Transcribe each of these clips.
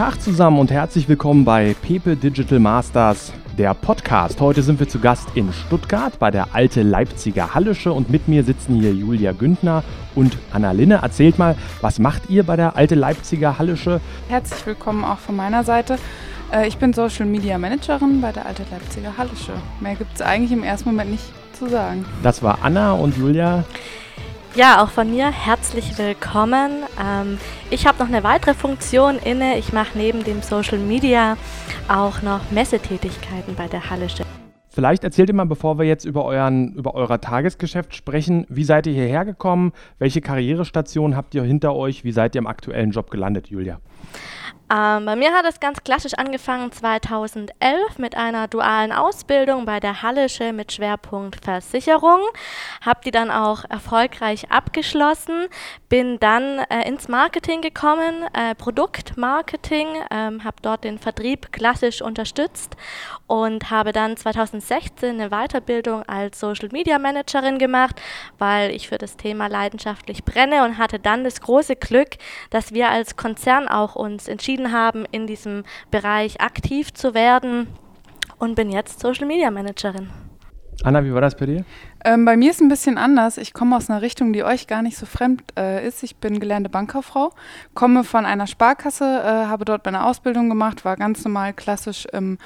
Tag zusammen und herzlich willkommen bei Pepe Digital Masters, der Podcast. Heute sind wir zu Gast in Stuttgart bei der Alte Leipziger Hallische und mit mir sitzen hier Julia Güntner und Anna Linne. Erzählt mal, was macht ihr bei der Alte Leipziger Hallische? Herzlich willkommen auch von meiner Seite. Äh, ich bin Social Media Managerin bei der Alte Leipziger Hallische. Mehr gibt es eigentlich im ersten Moment nicht zu sagen. Das war Anna und Julia. Ja, auch von mir herzlich willkommen. Ähm, ich habe noch eine weitere Funktion inne. Ich mache neben dem Social Media auch noch Messetätigkeiten bei der Hallische. Vielleicht erzählt ihr mal, bevor wir jetzt über, euren, über euer Tagesgeschäft sprechen, wie seid ihr hierher gekommen? Welche Karrierestation habt ihr hinter euch? Wie seid ihr im aktuellen Job gelandet, Julia? Ähm, bei mir hat es ganz klassisch angefangen 2011 mit einer dualen Ausbildung bei der Hallische mit Schwerpunkt Versicherung. Habe die dann auch erfolgreich abgeschlossen, bin dann äh, ins Marketing gekommen, äh, Produktmarketing, ähm, habe dort den Vertrieb klassisch unterstützt und habe dann 2016 eine Weiterbildung als Social Media Managerin gemacht, weil ich für das Thema leidenschaftlich brenne und hatte dann das große Glück, dass wir als Konzern auch uns entschieden entschieden haben, in diesem Bereich aktiv zu werden und bin jetzt Social Media Managerin. Anna, wie war das bei dir? Ähm, bei mir ist es ein bisschen anders. Ich komme aus einer Richtung, die euch gar nicht so fremd äh, ist. Ich bin gelernte Bankkauffrau, komme von einer Sparkasse, äh, habe dort meine Ausbildung gemacht, war ganz normal klassisch im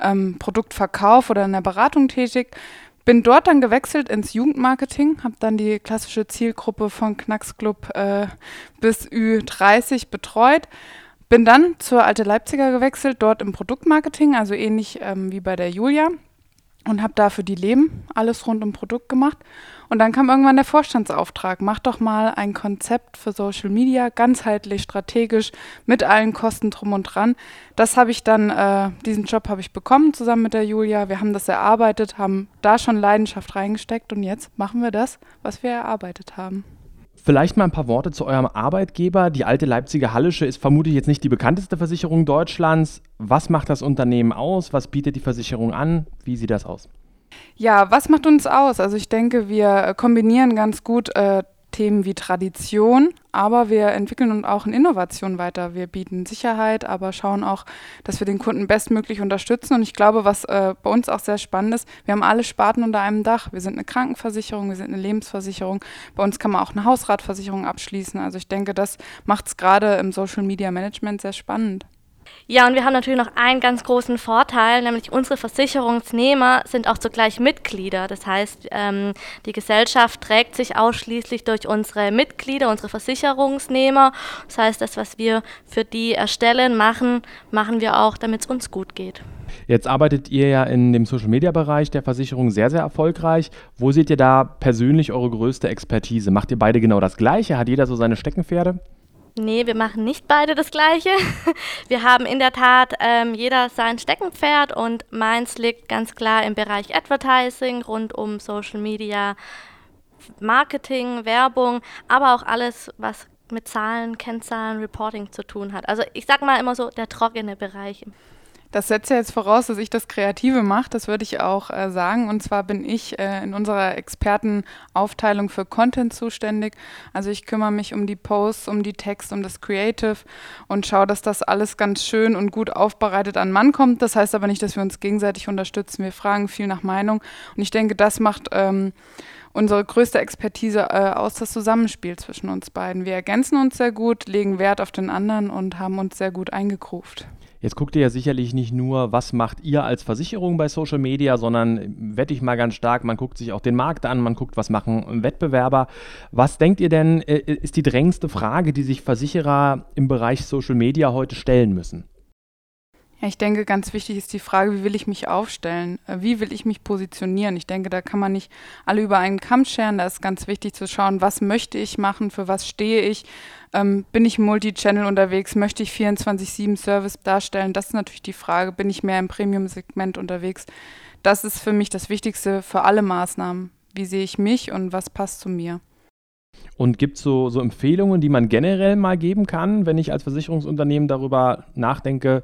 ähm, Produktverkauf oder in der Beratung tätig. Bin dort dann gewechselt ins Jugendmarketing, habe dann die klassische Zielgruppe von Knacksclub äh, bis Ü30 betreut bin dann zur Alte Leipziger gewechselt, dort im Produktmarketing, also ähnlich ähm, wie bei der Julia. Und habe da für die Leben alles rund um Produkt gemacht. Und dann kam irgendwann der Vorstandsauftrag, mach doch mal ein Konzept für Social Media, ganzheitlich, strategisch, mit allen Kosten drum und dran. Das habe ich dann, äh, diesen Job habe ich bekommen zusammen mit der Julia. Wir haben das erarbeitet, haben da schon Leidenschaft reingesteckt und jetzt machen wir das, was wir erarbeitet haben. Vielleicht mal ein paar Worte zu eurem Arbeitgeber. Die alte Leipziger Hallische ist vermutlich jetzt nicht die bekannteste Versicherung Deutschlands. Was macht das Unternehmen aus? Was bietet die Versicherung an? Wie sieht das aus? Ja, was macht uns aus? Also ich denke, wir kombinieren ganz gut äh, Themen wie Tradition, aber wir entwickeln uns auch in Innovation weiter. Wir bieten Sicherheit, aber schauen auch, dass wir den Kunden bestmöglich unterstützen. Und ich glaube, was äh, bei uns auch sehr spannend ist, wir haben alle Sparten unter einem Dach. Wir sind eine Krankenversicherung, wir sind eine Lebensversicherung. Bei uns kann man auch eine Hausratversicherung abschließen. Also ich denke, das macht es gerade im Social Media Management sehr spannend. Ja, und wir haben natürlich noch einen ganz großen Vorteil, nämlich unsere Versicherungsnehmer sind auch zugleich Mitglieder. Das heißt, ähm, die Gesellschaft trägt sich ausschließlich durch unsere Mitglieder, unsere Versicherungsnehmer. Das heißt, das, was wir für die erstellen, machen, machen wir auch, damit es uns gut geht. Jetzt arbeitet ihr ja in dem Social-Media-Bereich der Versicherung sehr, sehr erfolgreich. Wo seht ihr da persönlich eure größte Expertise? Macht ihr beide genau das Gleiche? Hat jeder so seine Steckenpferde? Nee, wir machen nicht beide das Gleiche. Wir haben in der Tat ähm, jeder sein Steckenpferd und meins liegt ganz klar im Bereich Advertising, rund um Social Media, Marketing, Werbung, aber auch alles, was mit Zahlen, Kennzahlen, Reporting zu tun hat. Also ich sag mal immer so der trockene Bereich. Das setzt ja jetzt voraus, dass ich das Kreative mache. Das würde ich auch äh, sagen. Und zwar bin ich äh, in unserer Expertenaufteilung für Content zuständig. Also ich kümmere mich um die Posts, um die Text, um das Creative und schaue, dass das alles ganz schön und gut aufbereitet an Mann kommt. Das heißt aber nicht, dass wir uns gegenseitig unterstützen. Wir fragen viel nach Meinung. Und ich denke, das macht ähm, unsere größte Expertise äh, aus, das Zusammenspiel zwischen uns beiden. Wir ergänzen uns sehr gut, legen Wert auf den anderen und haben uns sehr gut eingekruft. Jetzt guckt ihr ja sicherlich nicht nur, was macht ihr als Versicherung bei Social Media, sondern wette ich mal ganz stark, man guckt sich auch den Markt an, man guckt, was machen Wettbewerber. Was denkt ihr denn, äh, ist die drängendste Frage, die sich Versicherer im Bereich Social Media heute stellen müssen? Ich denke, ganz wichtig ist die Frage, wie will ich mich aufstellen? Äh, wie will ich mich positionieren? Ich denke, da kann man nicht alle über einen Kamm scheren. Da ist ganz wichtig zu schauen, was möchte ich machen, für was stehe ich? Ähm, bin ich Multi-Channel unterwegs? Möchte ich 24-7 Service darstellen? Das ist natürlich die Frage. Bin ich mehr im Premium-Segment unterwegs? Das ist für mich das Wichtigste für alle Maßnahmen. Wie sehe ich mich und was passt zu mir? Und gibt es so, so Empfehlungen, die man generell mal geben kann, wenn ich als Versicherungsunternehmen darüber nachdenke,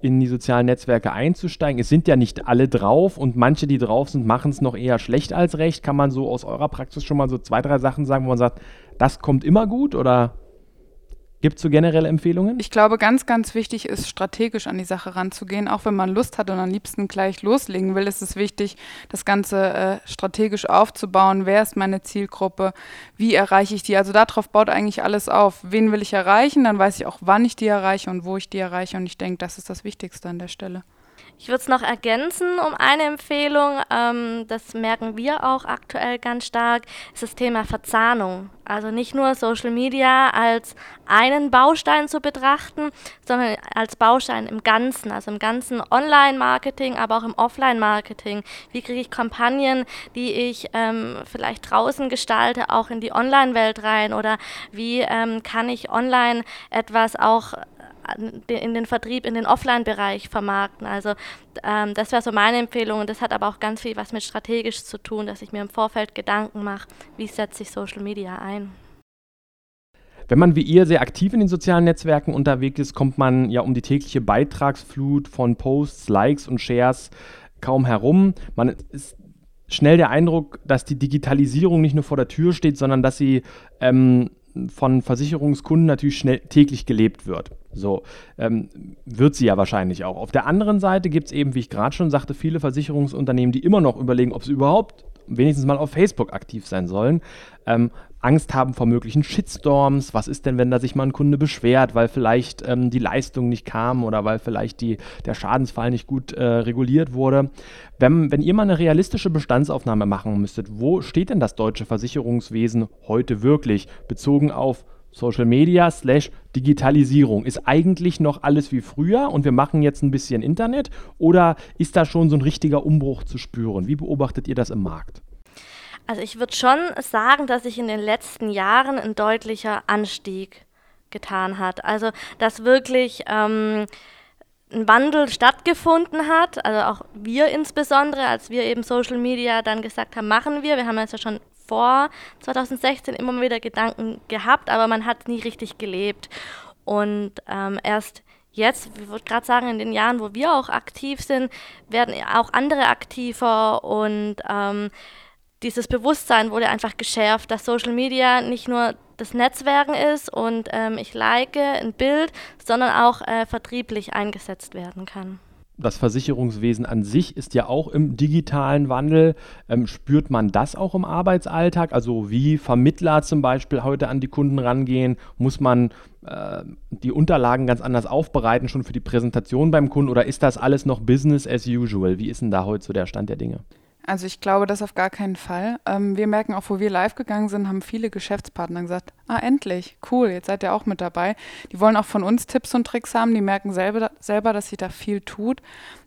in die sozialen Netzwerke einzusteigen. Es sind ja nicht alle drauf und manche, die drauf sind, machen es noch eher schlecht als recht. Kann man so aus eurer Praxis schon mal so zwei, drei Sachen sagen, wo man sagt, das kommt immer gut oder? Gibt es so generelle Empfehlungen? Ich glaube, ganz, ganz wichtig ist, strategisch an die Sache ranzugehen. Auch wenn man Lust hat und am liebsten gleich loslegen will, ist es wichtig, das Ganze äh, strategisch aufzubauen. Wer ist meine Zielgruppe? Wie erreiche ich die? Also darauf baut eigentlich alles auf. Wen will ich erreichen? Dann weiß ich auch, wann ich die erreiche und wo ich die erreiche. Und ich denke, das ist das Wichtigste an der Stelle. Ich würde es noch ergänzen um eine Empfehlung, ähm, das merken wir auch aktuell ganz stark, ist das Thema Verzahnung. Also nicht nur Social Media als einen Baustein zu betrachten, sondern als Baustein im Ganzen, also im ganzen Online-Marketing, aber auch im Offline-Marketing. Wie kriege ich Kampagnen, die ich ähm, vielleicht draußen gestalte, auch in die Online-Welt rein? Oder wie ähm, kann ich online etwas auch in den Vertrieb, in den Offline-Bereich vermarkten. Also ähm, das wäre so meine Empfehlung und das hat aber auch ganz viel was mit strategisch zu tun, dass ich mir im Vorfeld Gedanken mache, wie setze ich Social Media ein. Wenn man wie ihr sehr aktiv in den sozialen Netzwerken unterwegs ist, kommt man ja um die tägliche Beitragsflut von Posts, Likes und Shares kaum herum. Man ist schnell der Eindruck, dass die Digitalisierung nicht nur vor der Tür steht, sondern dass sie ähm, von Versicherungskunden natürlich schnell täglich gelebt wird. So ähm, wird sie ja wahrscheinlich auch. Auf der anderen Seite gibt es eben, wie ich gerade schon sagte, viele Versicherungsunternehmen, die immer noch überlegen, ob sie überhaupt wenigstens mal auf Facebook aktiv sein sollen. Ähm, Angst haben vor möglichen Shitstorms. Was ist denn, wenn da sich mal ein Kunde beschwert, weil vielleicht ähm, die Leistung nicht kam oder weil vielleicht die, der Schadensfall nicht gut äh, reguliert wurde? Wenn, wenn ihr mal eine realistische Bestandsaufnahme machen müsstet, wo steht denn das deutsche Versicherungswesen heute wirklich bezogen auf Social Media slash Digitalisierung. Ist eigentlich noch alles wie früher und wir machen jetzt ein bisschen Internet oder ist da schon so ein richtiger Umbruch zu spüren? Wie beobachtet ihr das im Markt? Also ich würde schon sagen, dass sich in den letzten Jahren ein deutlicher Anstieg getan hat. Also dass wirklich ähm, ein Wandel stattgefunden hat. Also auch wir insbesondere, als wir eben Social Media dann gesagt haben, machen wir. Wir haben jetzt ja schon vor 2016 immer wieder Gedanken gehabt, aber man hat nie richtig gelebt. Und ähm, erst jetzt, ich würde gerade sagen, in den Jahren, wo wir auch aktiv sind, werden auch andere aktiver und ähm, dieses Bewusstsein wurde einfach geschärft, dass Social Media nicht nur das Netzwerken ist und ähm, ich like ein Bild, sondern auch äh, vertrieblich eingesetzt werden kann. Das Versicherungswesen an sich ist ja auch im digitalen Wandel. Ähm, spürt man das auch im Arbeitsalltag? Also wie Vermittler zum Beispiel heute an die Kunden rangehen? Muss man äh, die Unterlagen ganz anders aufbereiten, schon für die Präsentation beim Kunden? Oder ist das alles noch Business as usual? Wie ist denn da heute so der Stand der Dinge? Also ich glaube das auf gar keinen Fall. Ähm, wir merken auch, wo wir live gegangen sind, haben viele Geschäftspartner gesagt, ah endlich, cool, jetzt seid ihr auch mit dabei. Die wollen auch von uns Tipps und Tricks haben, die merken selber, selber dass sich da viel tut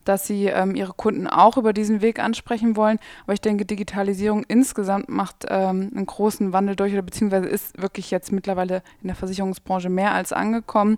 dass sie ähm, ihre Kunden auch über diesen Weg ansprechen wollen. Aber ich denke, Digitalisierung insgesamt macht ähm, einen großen Wandel durch oder beziehungsweise ist wirklich jetzt mittlerweile in der Versicherungsbranche mehr als angekommen.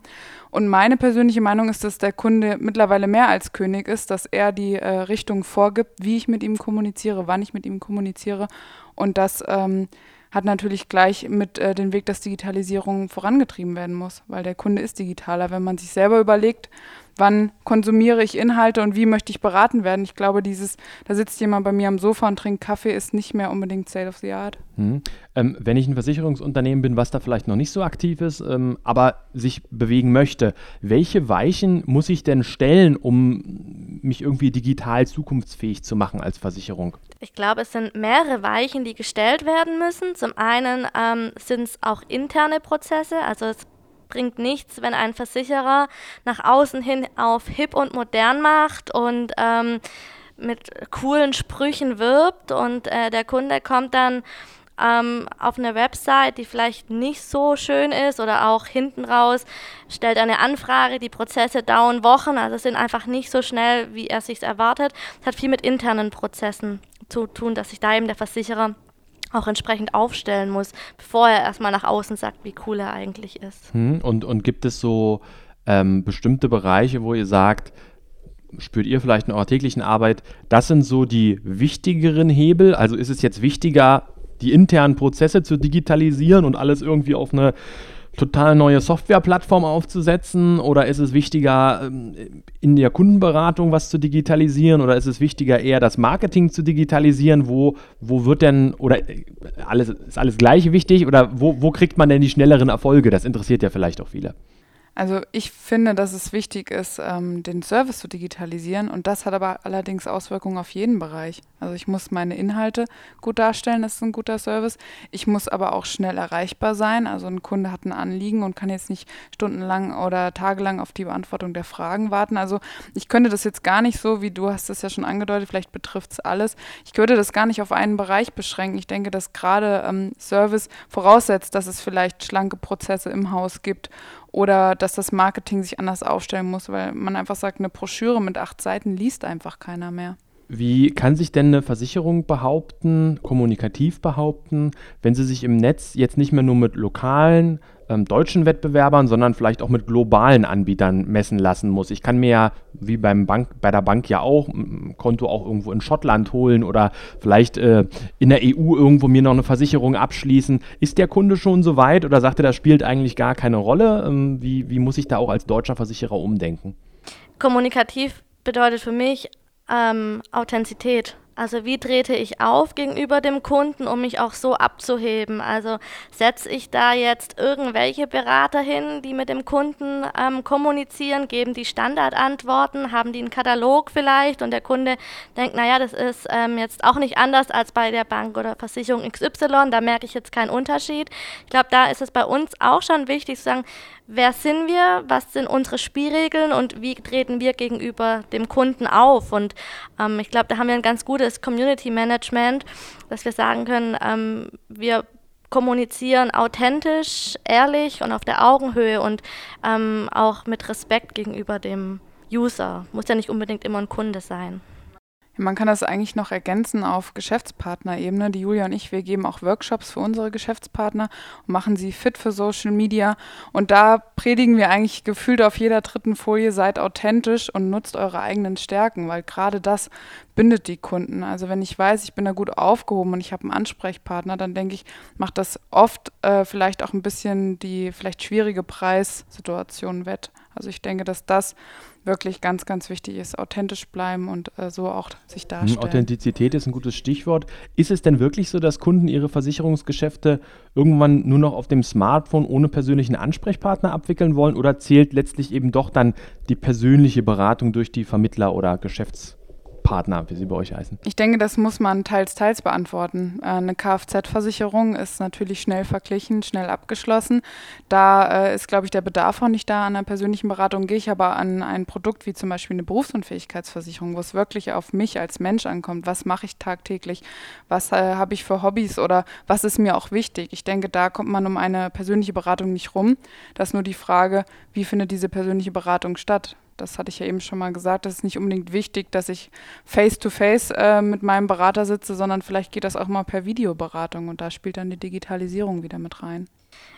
Und meine persönliche Meinung ist, dass der Kunde mittlerweile mehr als König ist, dass er die äh, Richtung vorgibt, wie ich mit ihm kommuniziere, wann ich mit ihm kommuniziere und das ähm, hat natürlich gleich mit äh, dem Weg, dass Digitalisierung vorangetrieben werden muss, weil der Kunde ist digitaler. Wenn man sich selber überlegt, wann konsumiere ich Inhalte und wie möchte ich beraten werden. Ich glaube, dieses, da sitzt jemand bei mir am Sofa und trinkt Kaffee, ist nicht mehr unbedingt State of the Art. Mhm. Ähm, wenn ich ein Versicherungsunternehmen bin, was da vielleicht noch nicht so aktiv ist, ähm, aber sich bewegen möchte, welche Weichen muss ich denn stellen, um mich irgendwie digital zukunftsfähig zu machen als Versicherung? Ich glaube, es sind mehrere Weichen, die gestellt werden müssen. Zum einen ähm, sind es auch interne Prozesse, also es bringt nichts, wenn ein Versicherer nach außen hin auf hip und modern macht und ähm, mit coolen Sprüchen wirbt und äh, der Kunde kommt dann ähm, auf eine Website, die vielleicht nicht so schön ist oder auch hinten raus stellt eine Anfrage, die Prozesse dauern Wochen, also sind einfach nicht so schnell, wie er sich erwartet. Das hat viel mit internen Prozessen zu tun, dass sich da eben der Versicherer auch entsprechend aufstellen muss, bevor er erstmal nach außen sagt, wie cool er eigentlich ist. Hm, und, und gibt es so ähm, bestimmte Bereiche, wo ihr sagt, spürt ihr vielleicht in eurer täglichen Arbeit, das sind so die wichtigeren Hebel? Also ist es jetzt wichtiger, die internen Prozesse zu digitalisieren und alles irgendwie auf eine total neue Softwareplattform aufzusetzen oder ist es wichtiger, ähm, in der Kundenberatung was zu digitalisieren oder ist es wichtiger, eher das Marketing zu digitalisieren? Wo, wo wird denn, oder äh, alles, ist alles gleich wichtig oder wo, wo kriegt man denn die schnelleren Erfolge? Das interessiert ja vielleicht auch viele. Also ich finde, dass es wichtig ist, ähm, den Service zu digitalisieren und das hat aber allerdings Auswirkungen auf jeden Bereich. Also ich muss meine Inhalte gut darstellen, das ist ein guter Service. Ich muss aber auch schnell erreichbar sein. Also ein Kunde hat ein Anliegen und kann jetzt nicht stundenlang oder tagelang auf die Beantwortung der Fragen warten. Also ich könnte das jetzt gar nicht so, wie du hast es ja schon angedeutet, vielleicht betrifft es alles. Ich könnte das gar nicht auf einen Bereich beschränken. Ich denke, dass gerade ähm, Service voraussetzt, dass es vielleicht schlanke Prozesse im Haus gibt oder dass das Marketing sich anders aufstellen muss, weil man einfach sagt, eine Broschüre mit acht Seiten liest einfach keiner mehr. Wie kann sich denn eine Versicherung behaupten, kommunikativ behaupten, wenn sie sich im Netz jetzt nicht mehr nur mit lokalen ähm, deutschen Wettbewerbern, sondern vielleicht auch mit globalen Anbietern messen lassen muss. Ich kann mir ja, wie beim Bank, bei der Bank ja auch, ein Konto auch irgendwo in Schottland holen oder vielleicht äh, in der EU irgendwo mir noch eine Versicherung abschließen. Ist der Kunde schon so weit oder sagt er, das spielt eigentlich gar keine Rolle? Ähm, wie, wie muss ich da auch als deutscher Versicherer umdenken? Kommunikativ bedeutet für mich ähm, Authentizität. Also wie trete ich auf gegenüber dem Kunden, um mich auch so abzuheben? Also setze ich da jetzt irgendwelche Berater hin, die mit dem Kunden ähm, kommunizieren, geben die Standardantworten, haben die einen Katalog vielleicht und der Kunde denkt, naja, das ist ähm, jetzt auch nicht anders als bei der Bank oder Versicherung XY, da merke ich jetzt keinen Unterschied. Ich glaube, da ist es bei uns auch schon wichtig zu sagen, wer sind wir, was sind unsere Spielregeln und wie treten wir gegenüber dem Kunden auf. Und ähm, ich glaube, da haben wir ein ganz gutes Community Management, dass wir sagen können, ähm, wir kommunizieren authentisch, ehrlich und auf der Augenhöhe und ähm, auch mit Respekt gegenüber dem User. Muss ja nicht unbedingt immer ein Kunde sein. Man kann das eigentlich noch ergänzen auf Geschäftspartnerebene. Die Julia und ich, wir geben auch Workshops für unsere Geschäftspartner und machen sie fit für Social Media. Und da predigen wir eigentlich gefühlt auf jeder dritten Folie, seid authentisch und nutzt eure eigenen Stärken, weil gerade das bindet die Kunden. Also wenn ich weiß, ich bin da gut aufgehoben und ich habe einen Ansprechpartner, dann denke ich, macht das oft äh, vielleicht auch ein bisschen die vielleicht schwierige Preissituation wett. Also ich denke, dass das wirklich ganz, ganz wichtig ist. Authentisch bleiben und äh, so auch sich hm, darstellen. Authentizität ist ein gutes Stichwort. Ist es denn wirklich so, dass Kunden ihre Versicherungsgeschäfte irgendwann nur noch auf dem Smartphone ohne persönlichen Ansprechpartner abwickeln wollen oder zählt letztlich eben doch dann die persönliche Beratung durch die Vermittler oder Geschäftspartner? Partner, wie sie bei euch heißen? Ich denke, das muss man teils, teils beantworten. Äh, eine Kfz-Versicherung ist natürlich schnell verglichen, schnell abgeschlossen. Da äh, ist, glaube ich, der Bedarf auch nicht da an einer persönlichen Beratung. Gehe ich aber an ein Produkt wie zum Beispiel eine Berufsunfähigkeitsversicherung, wo es wirklich auf mich als Mensch ankommt. Was mache ich tagtäglich? Was äh, habe ich für Hobbys oder was ist mir auch wichtig? Ich denke, da kommt man um eine persönliche Beratung nicht rum. Das ist nur die Frage, wie findet diese persönliche Beratung statt? Das hatte ich ja eben schon mal gesagt, das ist nicht unbedingt wichtig, dass ich face-to-face -face, äh, mit meinem Berater sitze, sondern vielleicht geht das auch mal per Videoberatung und da spielt dann die Digitalisierung wieder mit rein.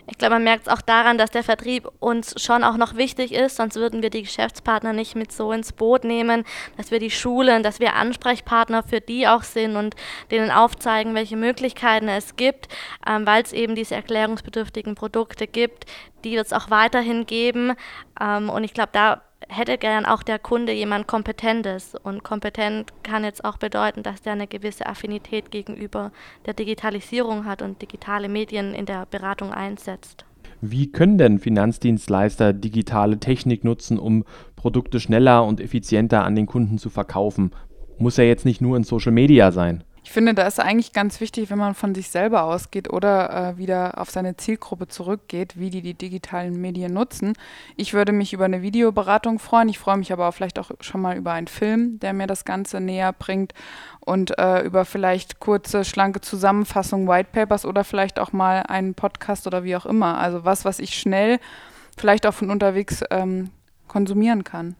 Ich glaube, man merkt es auch daran, dass der Vertrieb uns schon auch noch wichtig ist, sonst würden wir die Geschäftspartner nicht mit so ins Boot nehmen, dass wir die Schulen, dass wir Ansprechpartner für die auch sind und denen aufzeigen, welche Möglichkeiten es gibt, ähm, weil es eben diese erklärungsbedürftigen Produkte gibt, die wird es auch weiterhin geben. Ähm, und ich glaube, da hätte gern auch der Kunde jemand Kompetentes. Und kompetent kann jetzt auch bedeuten, dass der eine gewisse Affinität gegenüber der Digitalisierung hat und digitale Medien in der Beratung einsetzt. Wie können denn Finanzdienstleister digitale Technik nutzen, um Produkte schneller und effizienter an den Kunden zu verkaufen? Muss ja jetzt nicht nur in Social Media sein. Ich finde, da ist eigentlich ganz wichtig, wenn man von sich selber ausgeht oder äh, wieder auf seine Zielgruppe zurückgeht, wie die die digitalen Medien nutzen. Ich würde mich über eine Videoberatung freuen. Ich freue mich aber auch vielleicht auch schon mal über einen Film, der mir das Ganze näher bringt und äh, über vielleicht kurze, schlanke Zusammenfassungen, Whitepapers oder vielleicht auch mal einen Podcast oder wie auch immer. Also was, was ich schnell vielleicht auch von unterwegs ähm, konsumieren kann.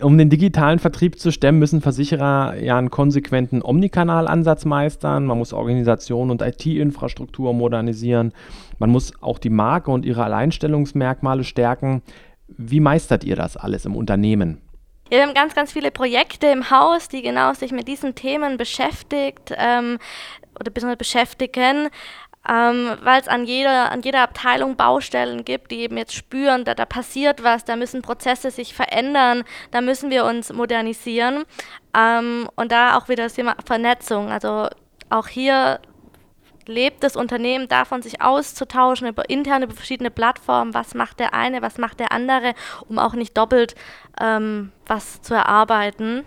Um den digitalen Vertrieb zu stemmen, müssen Versicherer ja einen konsequenten Omnikanal-Ansatz meistern. Man muss Organisation und IT-Infrastruktur modernisieren. Man muss auch die Marke und ihre Alleinstellungsmerkmale stärken. Wie meistert ihr das alles im Unternehmen? Ja, wir haben ganz, ganz viele Projekte im Haus, die genau sich mit diesen Themen beschäftigt ähm, oder beschäftigen. Ähm, weil es an jeder, an jeder Abteilung Baustellen gibt, die eben jetzt spüren, da, da passiert was, da müssen Prozesse sich verändern, da müssen wir uns modernisieren. Ähm, und da auch wieder das Thema Vernetzung. Also auch hier lebt das Unternehmen davon, sich auszutauschen über interne, über verschiedene Plattformen, was macht der eine, was macht der andere, um auch nicht doppelt ähm, was zu erarbeiten.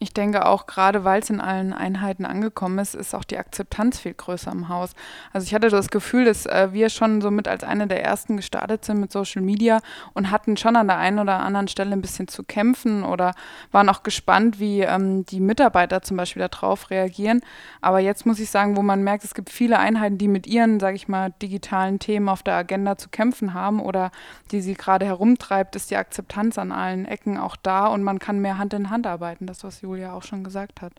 Ich denke auch, gerade weil es in allen Einheiten angekommen ist, ist auch die Akzeptanz viel größer im Haus. Also ich hatte das Gefühl, dass äh, wir schon so mit als eine der ersten gestartet sind mit Social Media und hatten schon an der einen oder anderen Stelle ein bisschen zu kämpfen oder waren auch gespannt, wie ähm, die Mitarbeiter zum Beispiel darauf reagieren. Aber jetzt muss ich sagen, wo man merkt, es gibt viele Einheiten, die mit ihren, sage ich mal, digitalen Themen auf der Agenda zu kämpfen haben oder die sie gerade herumtreibt, ist die Akzeptanz an allen Ecken auch da und man kann mehr Hand in Hand arbeiten. Das, was Julia auch schon gesagt hat.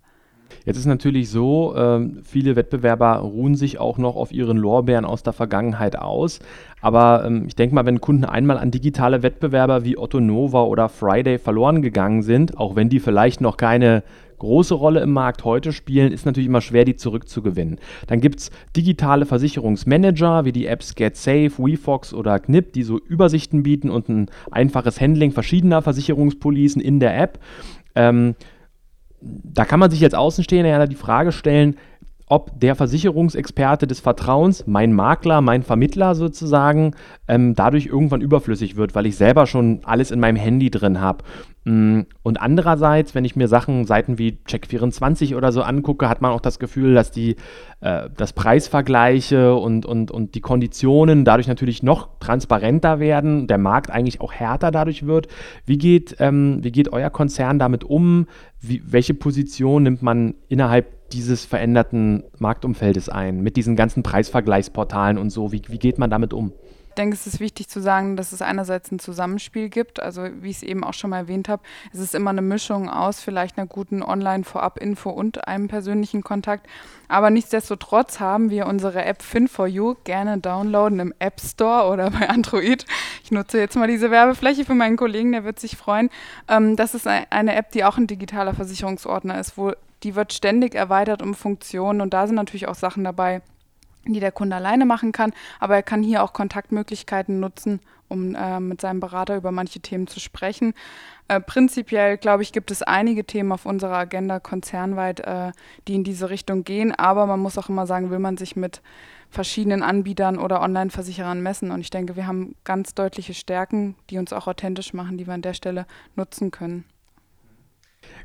Jetzt ist natürlich so, äh, viele Wettbewerber ruhen sich auch noch auf ihren Lorbeeren aus der Vergangenheit aus. Aber ähm, ich denke mal, wenn Kunden einmal an digitale Wettbewerber wie Otto Nova oder Friday verloren gegangen sind, auch wenn die vielleicht noch keine große Rolle im Markt heute spielen, ist natürlich immer schwer, die zurückzugewinnen. Dann gibt es digitale Versicherungsmanager wie die Apps GetSafe, WeFox oder Knip, die so Übersichten bieten und ein einfaches Handling verschiedener Versicherungspolicen in der App. Ähm, da kann man sich als Außenstehender ja die Frage stellen, ob der Versicherungsexperte des Vertrauens, mein Makler, mein Vermittler sozusagen, ähm, dadurch irgendwann überflüssig wird, weil ich selber schon alles in meinem Handy drin habe. Mm, und andererseits, wenn ich mir Sachen, Seiten wie Check24 oder so angucke, hat man auch das Gefühl, dass die äh, das Preisvergleiche und, und, und die Konditionen dadurch natürlich noch transparenter werden, der Markt eigentlich auch härter dadurch wird. Wie geht, ähm, wie geht euer Konzern damit um? Wie, welche Position nimmt man innerhalb dieses veränderten Marktumfeldes ein, mit diesen ganzen Preisvergleichsportalen und so? Wie, wie geht man damit um? Ich denke, es ist wichtig zu sagen, dass es einerseits ein Zusammenspiel gibt. Also wie ich es eben auch schon mal erwähnt habe, es ist immer eine Mischung aus vielleicht einer guten Online-Vorab-Info und einem persönlichen Kontakt. Aber nichtsdestotrotz haben wir unsere App Fin4You gerne downloaden im App Store oder bei Android. Ich nutze jetzt mal diese Werbefläche für meinen Kollegen, der wird sich freuen. Ähm, das ist eine App, die auch ein digitaler Versicherungsordner ist, wo die wird ständig erweitert um Funktionen und da sind natürlich auch Sachen dabei, die der Kunde alleine machen kann, aber er kann hier auch Kontaktmöglichkeiten nutzen, um äh, mit seinem Berater über manche Themen zu sprechen. Äh, prinzipiell, glaube ich, gibt es einige Themen auf unserer Agenda konzernweit, äh, die in diese Richtung gehen, aber man muss auch immer sagen, will man sich mit verschiedenen Anbietern oder Online-Versicherern messen und ich denke, wir haben ganz deutliche Stärken, die uns auch authentisch machen, die wir an der Stelle nutzen können.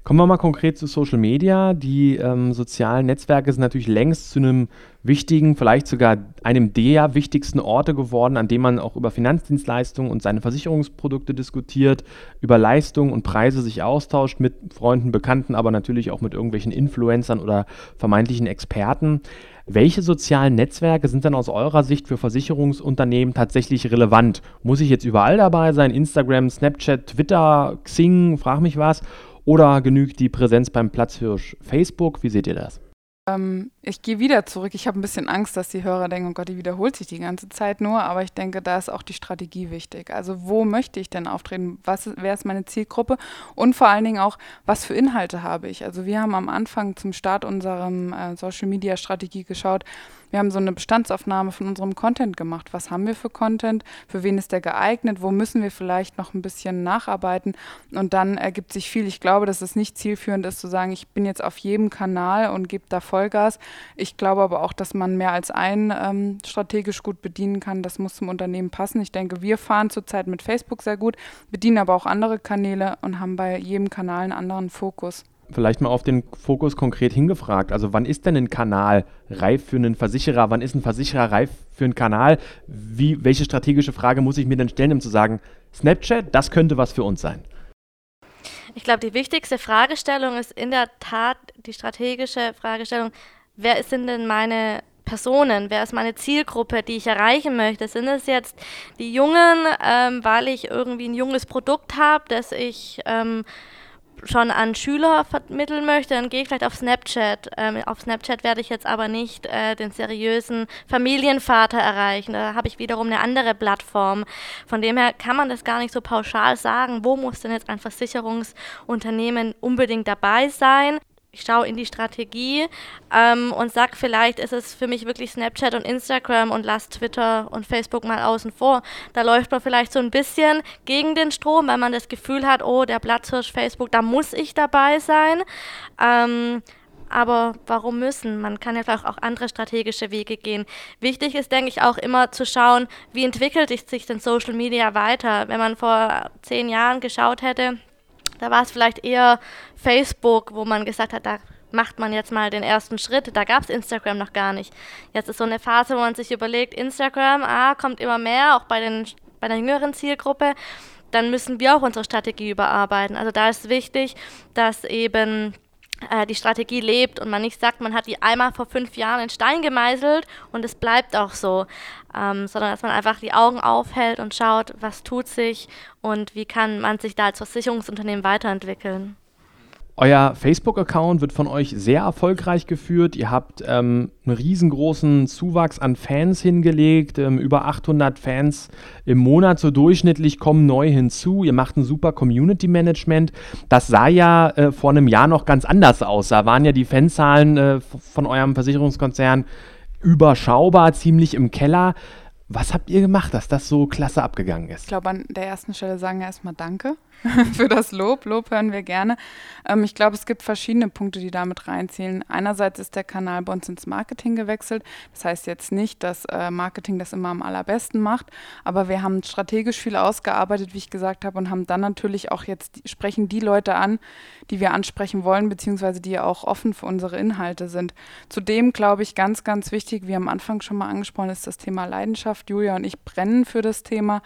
Kommen wir mal konkret zu Social Media. Die ähm, sozialen Netzwerke sind natürlich längst zu einem wichtigen, vielleicht sogar einem der wichtigsten Orte geworden, an dem man auch über Finanzdienstleistungen und seine Versicherungsprodukte diskutiert, über Leistungen und Preise sich austauscht mit Freunden, Bekannten, aber natürlich auch mit irgendwelchen Influencern oder vermeintlichen Experten. Welche sozialen Netzwerke sind denn aus eurer Sicht für Versicherungsunternehmen tatsächlich relevant? Muss ich jetzt überall dabei sein? Instagram, Snapchat, Twitter, Xing, frag mich was? Oder genügt die Präsenz beim Platzhirsch Facebook? Wie seht ihr das? Ähm, ich gehe wieder zurück. Ich habe ein bisschen Angst, dass die Hörer denken, oh Gott, die wiederholt sich die ganze Zeit nur. Aber ich denke, da ist auch die Strategie wichtig. Also wo möchte ich denn auftreten? Was, wer ist meine Zielgruppe? Und vor allen Dingen auch, was für Inhalte habe ich? Also wir haben am Anfang zum Start unserer äh, Social-Media-Strategie geschaut, wir haben so eine Bestandsaufnahme von unserem Content gemacht. Was haben wir für Content? Für wen ist der geeignet? Wo müssen wir vielleicht noch ein bisschen nacharbeiten? Und dann ergibt sich viel. Ich glaube, dass es nicht zielführend ist, zu sagen, ich bin jetzt auf jedem Kanal und gebe da Vollgas. Ich glaube aber auch, dass man mehr als einen ähm, strategisch gut bedienen kann. Das muss zum Unternehmen passen. Ich denke, wir fahren zurzeit mit Facebook sehr gut, bedienen aber auch andere Kanäle und haben bei jedem Kanal einen anderen Fokus vielleicht mal auf den Fokus konkret hingefragt. Also wann ist denn ein Kanal reif für einen Versicherer? Wann ist ein Versicherer reif für einen Kanal? Wie, welche strategische Frage muss ich mir denn stellen, um zu sagen, Snapchat, das könnte was für uns sein? Ich glaube, die wichtigste Fragestellung ist in der Tat die strategische Fragestellung, wer sind denn meine Personen, wer ist meine Zielgruppe, die ich erreichen möchte? Sind es jetzt die Jungen, ähm, weil ich irgendwie ein junges Produkt habe, das ich ähm, schon an Schüler vermitteln möchte, dann gehe ich vielleicht auf Snapchat. Ähm, auf Snapchat werde ich jetzt aber nicht äh, den seriösen Familienvater erreichen. Da habe ich wiederum eine andere Plattform. Von dem her kann man das gar nicht so pauschal sagen, wo muss denn jetzt ein Versicherungsunternehmen unbedingt dabei sein. Ich schaue in die Strategie ähm, und sage, vielleicht ist es für mich wirklich Snapchat und Instagram und lasse Twitter und Facebook mal außen vor. Da läuft man vielleicht so ein bisschen gegen den Strom, weil man das Gefühl hat, oh, der Platzhirsch Facebook, da muss ich dabei sein. Ähm, aber warum müssen? Man kann vielleicht auch andere strategische Wege gehen. Wichtig ist, denke ich, auch immer zu schauen, wie entwickelt sich denn Social Media weiter. Wenn man vor zehn Jahren geschaut hätte, da war es vielleicht eher Facebook, wo man gesagt hat, da macht man jetzt mal den ersten Schritt. Da gab es Instagram noch gar nicht. Jetzt ist so eine Phase, wo man sich überlegt, Instagram, ah, kommt immer mehr, auch bei, den, bei der jüngeren Zielgruppe. Dann müssen wir auch unsere Strategie überarbeiten. Also da ist wichtig, dass eben äh, die Strategie lebt und man nicht sagt, man hat die einmal vor fünf Jahren in Stein gemeißelt und es bleibt auch so, ähm, sondern dass man einfach die Augen aufhält und schaut, was tut sich und wie kann man sich da als Versicherungsunternehmen weiterentwickeln. Euer Facebook-Account wird von euch sehr erfolgreich geführt. Ihr habt ähm, einen riesengroßen Zuwachs an Fans hingelegt. Ähm, über 800 Fans im Monat so durchschnittlich kommen neu hinzu. Ihr macht ein super Community-Management. Das sah ja äh, vor einem Jahr noch ganz anders aus. Da waren ja die Fanzahlen äh, von eurem Versicherungskonzern überschaubar, ziemlich im Keller. Was habt ihr gemacht, dass das so klasse abgegangen ist? Ich glaube, an der ersten Stelle sagen wir erstmal Danke für das Lob. Lob hören wir gerne. Ähm, ich glaube, es gibt verschiedene Punkte, die damit reinzielen. Einerseits ist der Kanal bei uns ins Marketing gewechselt. Das heißt jetzt nicht, dass äh, Marketing das immer am allerbesten macht, aber wir haben strategisch viel ausgearbeitet, wie ich gesagt habe, und haben dann natürlich auch jetzt die, sprechen die Leute an, die wir ansprechen wollen, beziehungsweise die auch offen für unsere Inhalte sind. Zudem glaube ich ganz, ganz wichtig, wie am Anfang schon mal angesprochen ist, das Thema Leidenschaft. Julia und ich brennen für das Thema.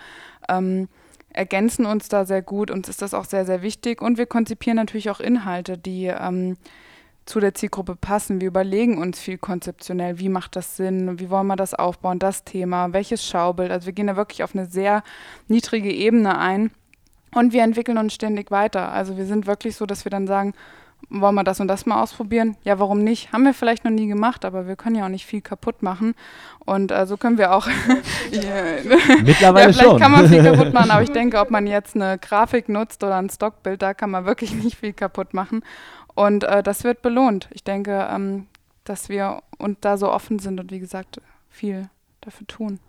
Ähm, ergänzen uns da sehr gut. Uns ist das auch sehr, sehr wichtig. Und wir konzipieren natürlich auch Inhalte, die ähm, zu der Zielgruppe passen. Wir überlegen uns viel konzeptionell, wie macht das Sinn, wie wollen wir das aufbauen, das Thema, welches Schaubild. Also wir gehen da wirklich auf eine sehr niedrige Ebene ein. Und wir entwickeln uns ständig weiter. Also wir sind wirklich so, dass wir dann sagen, wollen wir das und das mal ausprobieren? Ja, warum nicht? Haben wir vielleicht noch nie gemacht, aber wir können ja auch nicht viel kaputt machen. Und äh, so können wir auch. Mittlerweile ja, vielleicht schon. kann man viel kaputt machen, aber ich denke, ob man jetzt eine Grafik nutzt oder ein Stockbild, da kann man wirklich nicht viel kaputt machen. Und äh, das wird belohnt. Ich denke, ähm, dass wir und da so offen sind und wie gesagt viel dafür tun.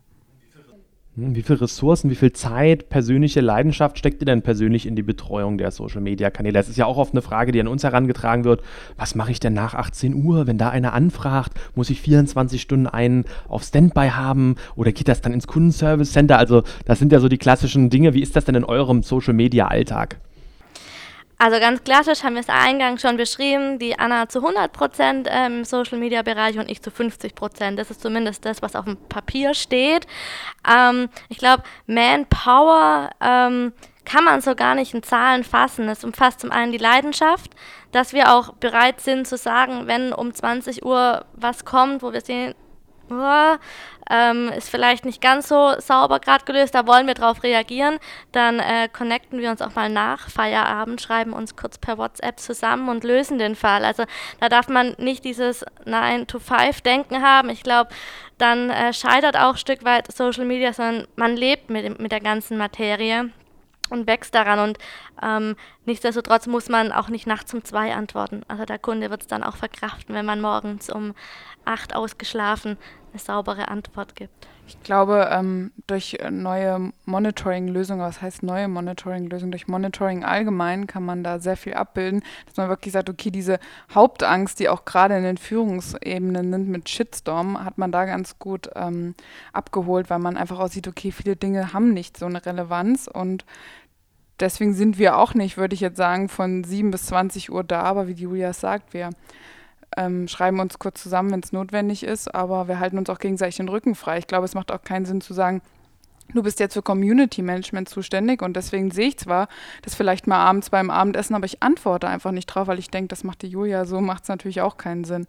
Hm, wie viele Ressourcen, wie viel Zeit, persönliche Leidenschaft steckt ihr denn persönlich in die Betreuung der Social Media Kanäle? Das ist ja auch oft eine Frage, die an uns herangetragen wird. Was mache ich denn nach 18 Uhr, wenn da einer anfragt? Muss ich 24 Stunden einen auf Standby haben oder geht das dann ins Kundenservice Center? Also, das sind ja so die klassischen Dinge. Wie ist das denn in eurem Social Media Alltag? Also ganz klassisch haben wir es eingangs schon beschrieben, die Anna zu 100 Prozent im Social-Media-Bereich und ich zu 50 Prozent. Das ist zumindest das, was auf dem Papier steht. Ähm, ich glaube, Manpower ähm, kann man so gar nicht in Zahlen fassen. Es umfasst zum einen die Leidenschaft, dass wir auch bereit sind zu sagen, wenn um 20 Uhr was kommt, wo wir sehen, ähm, ist vielleicht nicht ganz so sauber gerade gelöst, da wollen wir drauf reagieren, dann äh, connecten wir uns auch mal nach Feierabend, schreiben uns kurz per WhatsApp zusammen und lösen den Fall. Also da darf man nicht dieses 9-to-5-Denken haben. Ich glaube, dann äh, scheitert auch ein Stück weit Social Media, sondern man lebt mit, mit der ganzen Materie und wächst daran. Und ähm, nichtsdestotrotz muss man auch nicht nachts um zwei antworten. Also der Kunde wird es dann auch verkraften, wenn man morgens um acht ausgeschlafen eine saubere Antwort gibt. Ich glaube, ähm, durch äh, neue Monitoring-Lösungen, was heißt neue Monitoring-Lösungen, durch Monitoring allgemein kann man da sehr viel abbilden, dass man wirklich sagt, okay, diese Hauptangst, die auch gerade in den Führungsebenen sind mit Shitstorm, hat man da ganz gut ähm, abgeholt, weil man einfach auch sieht, okay, viele Dinge haben nicht so eine Relevanz und deswegen sind wir auch nicht, würde ich jetzt sagen, von 7 bis 20 Uhr da, aber wie Julia sagt, wir ähm, schreiben uns kurz zusammen, wenn es notwendig ist, aber wir halten uns auch gegenseitig den Rücken frei. Ich glaube, es macht auch keinen Sinn zu sagen, du bist jetzt für Community Management zuständig und deswegen sehe ich zwar das vielleicht mal abends beim Abendessen, aber ich antworte einfach nicht drauf, weil ich denke, das macht die Julia, so macht es natürlich auch keinen Sinn.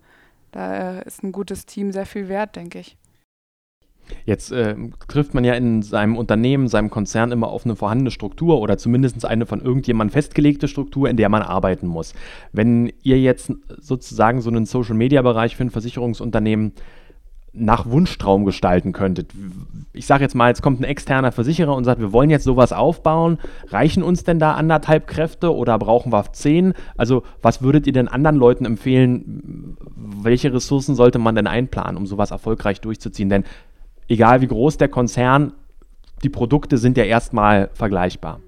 Da äh, ist ein gutes Team sehr viel wert, denke ich. Jetzt äh, trifft man ja in seinem Unternehmen, seinem Konzern immer auf eine vorhandene Struktur oder zumindest eine von irgendjemandem festgelegte Struktur, in der man arbeiten muss. Wenn ihr jetzt sozusagen so einen Social-Media-Bereich für ein Versicherungsunternehmen nach Wunschtraum gestalten könntet, ich sage jetzt mal, jetzt kommt ein externer Versicherer und sagt, wir wollen jetzt sowas aufbauen. Reichen uns denn da anderthalb Kräfte oder brauchen wir zehn? Also was würdet ihr denn anderen Leuten empfehlen? Welche Ressourcen sollte man denn einplanen, um sowas erfolgreich durchzuziehen? Denn egal wie groß der Konzern, die Produkte sind ja erstmal vergleichbar.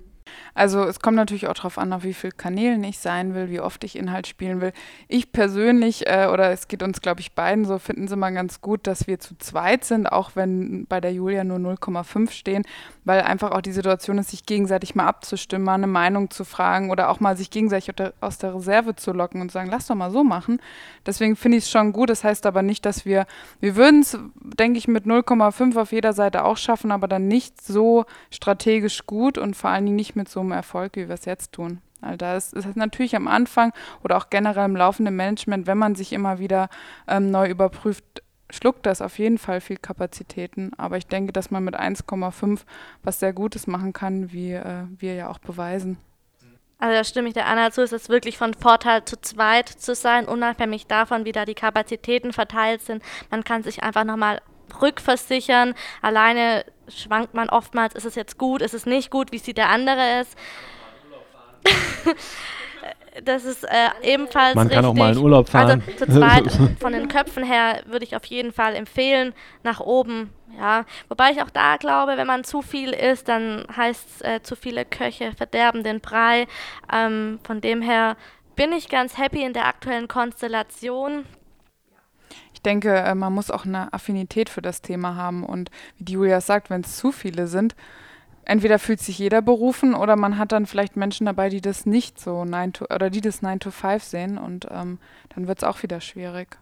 Also es kommt natürlich auch darauf an, auf wie vielen Kanälen ich sein will, wie oft ich Inhalt spielen will. Ich persönlich, äh, oder es geht uns, glaube ich, beiden so, finden sie mal ganz gut, dass wir zu zweit sind, auch wenn bei der Julia nur 0,5 stehen, weil einfach auch die Situation ist, sich gegenseitig mal abzustimmen, mal eine Meinung zu fragen oder auch mal sich gegenseitig aus der Reserve zu locken und sagen, lass doch mal so machen. Deswegen finde ich es schon gut. Das heißt aber nicht, dass wir, wir würden es, denke ich, mit 0,5 auf jeder Seite auch schaffen, aber dann nicht so strategisch gut und vor allen Dingen nicht mit so einem Erfolg, wie wir es jetzt tun. Also da ist, ist natürlich am Anfang oder auch generell im laufenden Management, wenn man sich immer wieder ähm, neu überprüft, schluckt das auf jeden Fall viel Kapazitäten. Aber ich denke, dass man mit 1,5 was sehr Gutes machen kann, wie äh, wir ja auch beweisen. Also da stimme ich der Anna zu, es ist wirklich von Vorteil zu zweit zu sein, unabhängig davon, wie da die Kapazitäten verteilt sind. Man kann sich einfach nochmal rückversichern. Alleine schwankt man oftmals, ist es jetzt gut, ist es nicht gut, wie sieht der andere es. das ist äh, ebenfalls Man kann richtig. auch mal in Urlaub fahren. Also zu zweit von den Köpfen her würde ich auf jeden Fall empfehlen, nach oben. Ja, wobei ich auch da glaube, wenn man zu viel isst, dann heißt es, äh, zu viele Köche verderben den Brei. Ähm, von dem her bin ich ganz happy in der aktuellen Konstellation denke, äh, man muss auch eine Affinität für das Thema haben. Und wie Julia sagt, wenn es zu viele sind, entweder fühlt sich jeder berufen oder man hat dann vielleicht Menschen dabei, die das nicht so 9 to, oder die das 9 to 5 sehen und ähm, dann wird es auch wieder schwierig.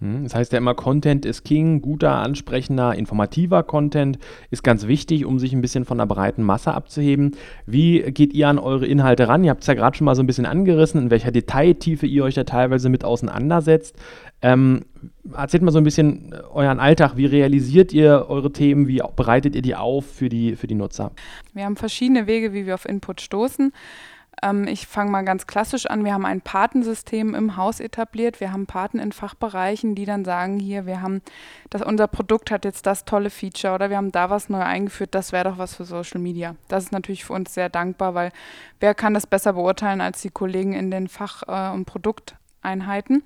Hm, das heißt ja immer, Content ist King, guter, ansprechender, informativer Content ist ganz wichtig, um sich ein bisschen von der breiten Masse abzuheben. Wie geht ihr an eure Inhalte ran? Ihr habt es ja gerade schon mal so ein bisschen angerissen, in welcher Detailtiefe ihr euch da teilweise mit auseinandersetzt. Ähm, erzählt mal so ein bisschen äh, euren Alltag. Wie realisiert ihr eure Themen? Wie bereitet ihr die auf für die, für die Nutzer? Wir haben verschiedene Wege, wie wir auf Input stoßen. Ähm, ich fange mal ganz klassisch an. Wir haben ein Patensystem im Haus etabliert. Wir haben Paten in Fachbereichen, die dann sagen, hier, wir haben, das, unser Produkt hat jetzt das tolle Feature oder wir haben da was neu eingeführt, das wäre doch was für Social Media. Das ist natürlich für uns sehr dankbar, weil wer kann das besser beurteilen als die Kollegen in den Fach- äh, und Produkteinheiten.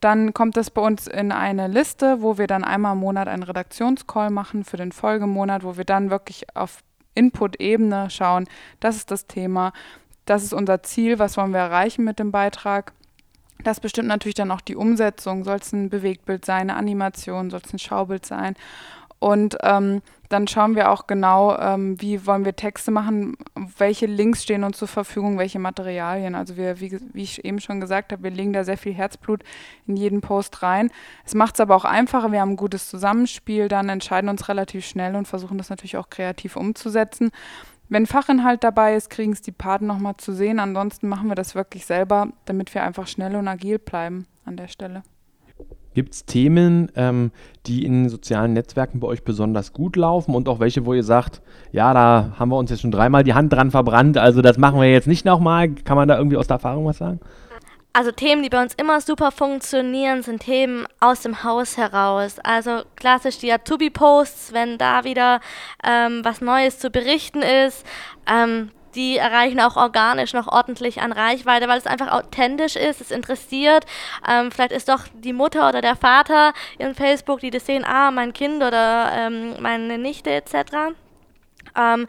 Dann kommt das bei uns in eine Liste, wo wir dann einmal im Monat einen Redaktionscall machen für den Folgemonat, wo wir dann wirklich auf Input-Ebene schauen, das ist das Thema, das ist unser Ziel, was wollen wir erreichen mit dem Beitrag. Das bestimmt natürlich dann auch die Umsetzung. Soll es ein Bewegtbild sein, eine Animation, soll es ein Schaubild sein? Und ähm, dann schauen wir auch genau, ähm, wie wollen wir Texte machen, welche Links stehen uns zur Verfügung, welche Materialien. Also wir, wie, wie ich eben schon gesagt habe, wir legen da sehr viel Herzblut in jeden Post rein. Es macht es aber auch einfacher, wir haben ein gutes Zusammenspiel, dann entscheiden uns relativ schnell und versuchen das natürlich auch kreativ umzusetzen. Wenn Fachinhalt dabei ist, kriegen es die Paten nochmal zu sehen. Ansonsten machen wir das wirklich selber, damit wir einfach schnell und agil bleiben an der Stelle. Gibt es Themen, ähm, die in sozialen Netzwerken bei euch besonders gut laufen und auch welche, wo ihr sagt, ja, da haben wir uns jetzt schon dreimal die Hand dran verbrannt, also das machen wir jetzt nicht nochmal? Kann man da irgendwie aus der Erfahrung was sagen? Also Themen, die bei uns immer super funktionieren, sind Themen aus dem Haus heraus. Also klassisch die Azubi-Posts, wenn da wieder ähm, was Neues zu berichten ist. Ähm, die erreichen auch organisch noch ordentlich an Reichweite, weil es einfach authentisch ist, es interessiert. Ähm, vielleicht ist doch die Mutter oder der Vater in Facebook, die das sehen, ah, mein Kind oder ähm, meine Nichte etc. Ähm,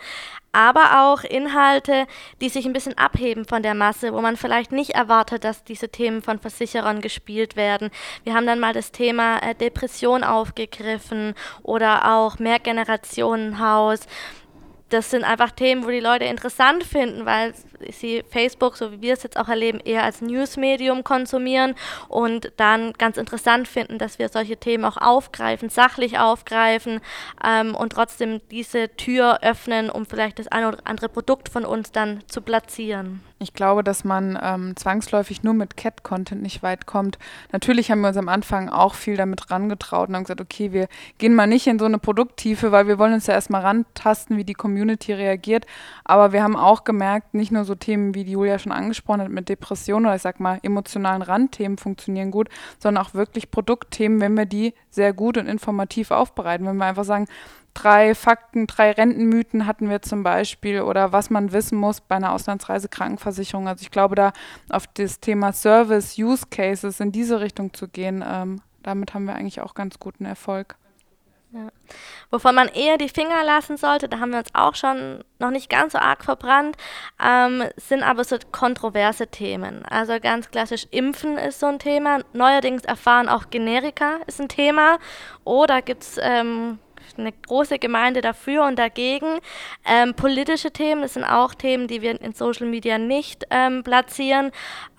aber auch Inhalte, die sich ein bisschen abheben von der Masse, wo man vielleicht nicht erwartet, dass diese Themen von Versicherern gespielt werden. Wir haben dann mal das Thema äh, Depression aufgegriffen oder auch Mehrgenerationenhaus das sind einfach Themen, wo die Leute interessant finden, weil sie Facebook, so wie wir es jetzt auch erleben, eher als Newsmedium konsumieren und dann ganz interessant finden, dass wir solche Themen auch aufgreifen, sachlich aufgreifen ähm, und trotzdem diese Tür öffnen, um vielleicht das eine oder andere Produkt von uns dann zu platzieren. Ich glaube, dass man ähm, zwangsläufig nur mit Cat-Content nicht weit kommt. Natürlich haben wir uns am Anfang auch viel damit rangetraut und haben gesagt, okay, wir gehen mal nicht in so eine Produkttiefe, weil wir wollen uns ja erstmal rantasten, wie die Community reagiert. Aber wir haben auch gemerkt, nicht nur so Themen, wie die Julia schon angesprochen hat, mit Depressionen oder ich sag mal emotionalen Randthemen funktionieren gut, sondern auch wirklich Produktthemen, wenn wir die sehr gut und informativ aufbereiten. Wenn wir einfach sagen, drei Fakten, drei Rentenmythen hatten wir zum Beispiel oder was man wissen muss bei einer Auslandsreise Krankenversicherung. Also ich glaube, da auf das Thema Service, Use Cases in diese Richtung zu gehen, ähm, damit haben wir eigentlich auch ganz guten Erfolg. Ja. Wovon man eher die Finger lassen sollte, da haben wir uns auch schon noch nicht ganz so arg verbrannt, ähm, sind aber so kontroverse Themen. Also ganz klassisch Impfen ist so ein Thema. Neuerdings erfahren auch Generika ist ein Thema. Oder gibt es ähm, eine große Gemeinde dafür und dagegen. Ähm, politische Themen, das sind auch Themen, die wir in Social Media nicht ähm, platzieren,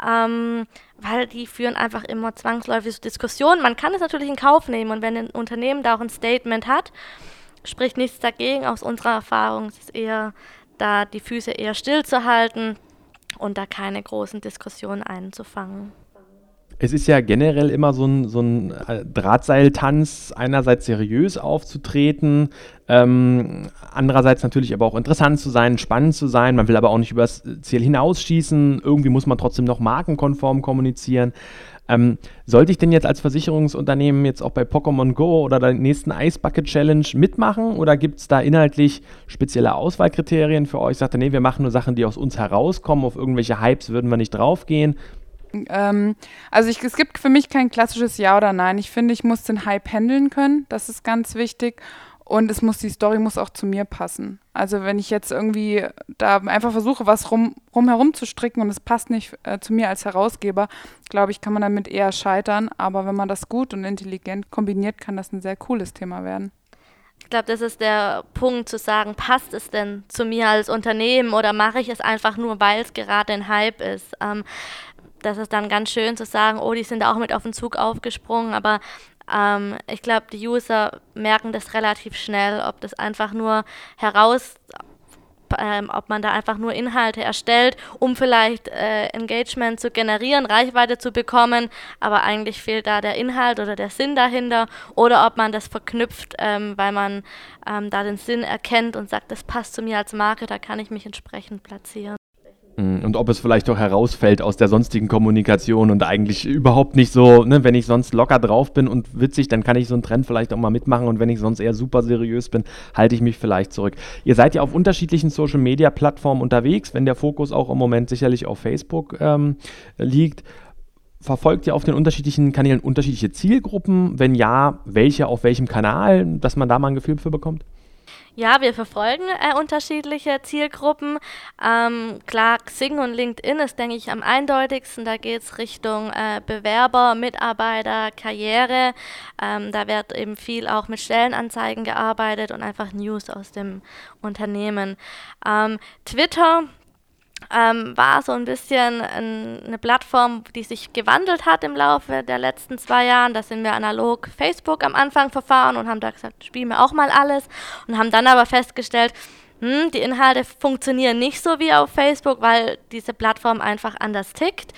ähm, weil die führen einfach immer zwangsläufig zu Diskussionen. Man kann es natürlich in Kauf nehmen und wenn ein Unternehmen da auch ein Statement hat, spricht nichts dagegen. Aus unserer Erfahrung ist es eher da die Füße eher stillzuhalten und da keine großen Diskussionen einzufangen. Es ist ja generell immer so ein, so ein äh, Drahtseiltanz, einerseits seriös aufzutreten, ähm, andererseits natürlich aber auch interessant zu sein, spannend zu sein. Man will aber auch nicht übers Ziel hinausschießen. Irgendwie muss man trotzdem noch markenkonform kommunizieren. Ähm, sollte ich denn jetzt als Versicherungsunternehmen jetzt auch bei Pokémon Go oder der nächsten Ice Bucket Challenge mitmachen oder gibt es da inhaltlich spezielle Auswahlkriterien für euch? Sagt ihr, nee, wir machen nur Sachen, die aus uns herauskommen, auf irgendwelche Hypes würden wir nicht draufgehen. Ähm, also ich, es gibt für mich kein klassisches Ja oder Nein. Ich finde, ich muss den Hype handeln können. Das ist ganz wichtig. Und es muss, die Story muss auch zu mir passen. Also wenn ich jetzt irgendwie da einfach versuche, was rum, rumherum zu stricken und es passt nicht äh, zu mir als Herausgeber, glaube ich, kann man damit eher scheitern. Aber wenn man das gut und intelligent kombiniert, kann das ein sehr cooles Thema werden. Ich glaube, das ist der Punkt zu sagen, passt es denn zu mir als Unternehmen oder mache ich es einfach nur, weil es gerade ein Hype ist? Ähm, das ist dann ganz schön zu sagen, oh, die sind auch mit auf den Zug aufgesprungen, aber ähm, ich glaube, die User merken das relativ schnell, ob das einfach nur heraus, ähm, ob man da einfach nur Inhalte erstellt, um vielleicht äh, Engagement zu generieren, Reichweite zu bekommen, aber eigentlich fehlt da der Inhalt oder der Sinn dahinter, oder ob man das verknüpft, ähm, weil man ähm, da den Sinn erkennt und sagt, das passt zu mir als Marke, da kann ich mich entsprechend platzieren. Mm, und ob es vielleicht auch herausfällt aus der sonstigen Kommunikation und eigentlich überhaupt nicht so, ne, wenn ich sonst locker drauf bin und witzig, dann kann ich so einen Trend vielleicht auch mal mitmachen und wenn ich sonst eher super seriös bin, halte ich mich vielleicht zurück. Ihr seid ja auf unterschiedlichen Social Media Plattformen unterwegs, wenn der Fokus auch im Moment sicherlich auf Facebook ähm, liegt. Verfolgt ihr auf den unterschiedlichen Kanälen unterschiedliche Zielgruppen? Wenn ja, welche auf welchem Kanal, dass man da mal ein Gefühl für bekommt? Ja, wir verfolgen äh, unterschiedliche Zielgruppen. Ähm, klar, Xing und LinkedIn ist, denke ich, am eindeutigsten. Da geht es Richtung äh, Bewerber, Mitarbeiter, Karriere. Ähm, da wird eben viel auch mit Stellenanzeigen gearbeitet und einfach News aus dem Unternehmen. Ähm, Twitter ähm, war so ein bisschen ein, eine Plattform, die sich gewandelt hat im Laufe der letzten zwei Jahren. Da sind wir analog Facebook am Anfang verfahren und haben da gesagt, spielen wir auch mal alles und haben dann aber festgestellt, hm, die Inhalte funktionieren nicht so wie auf Facebook, weil diese Plattform einfach anders tickt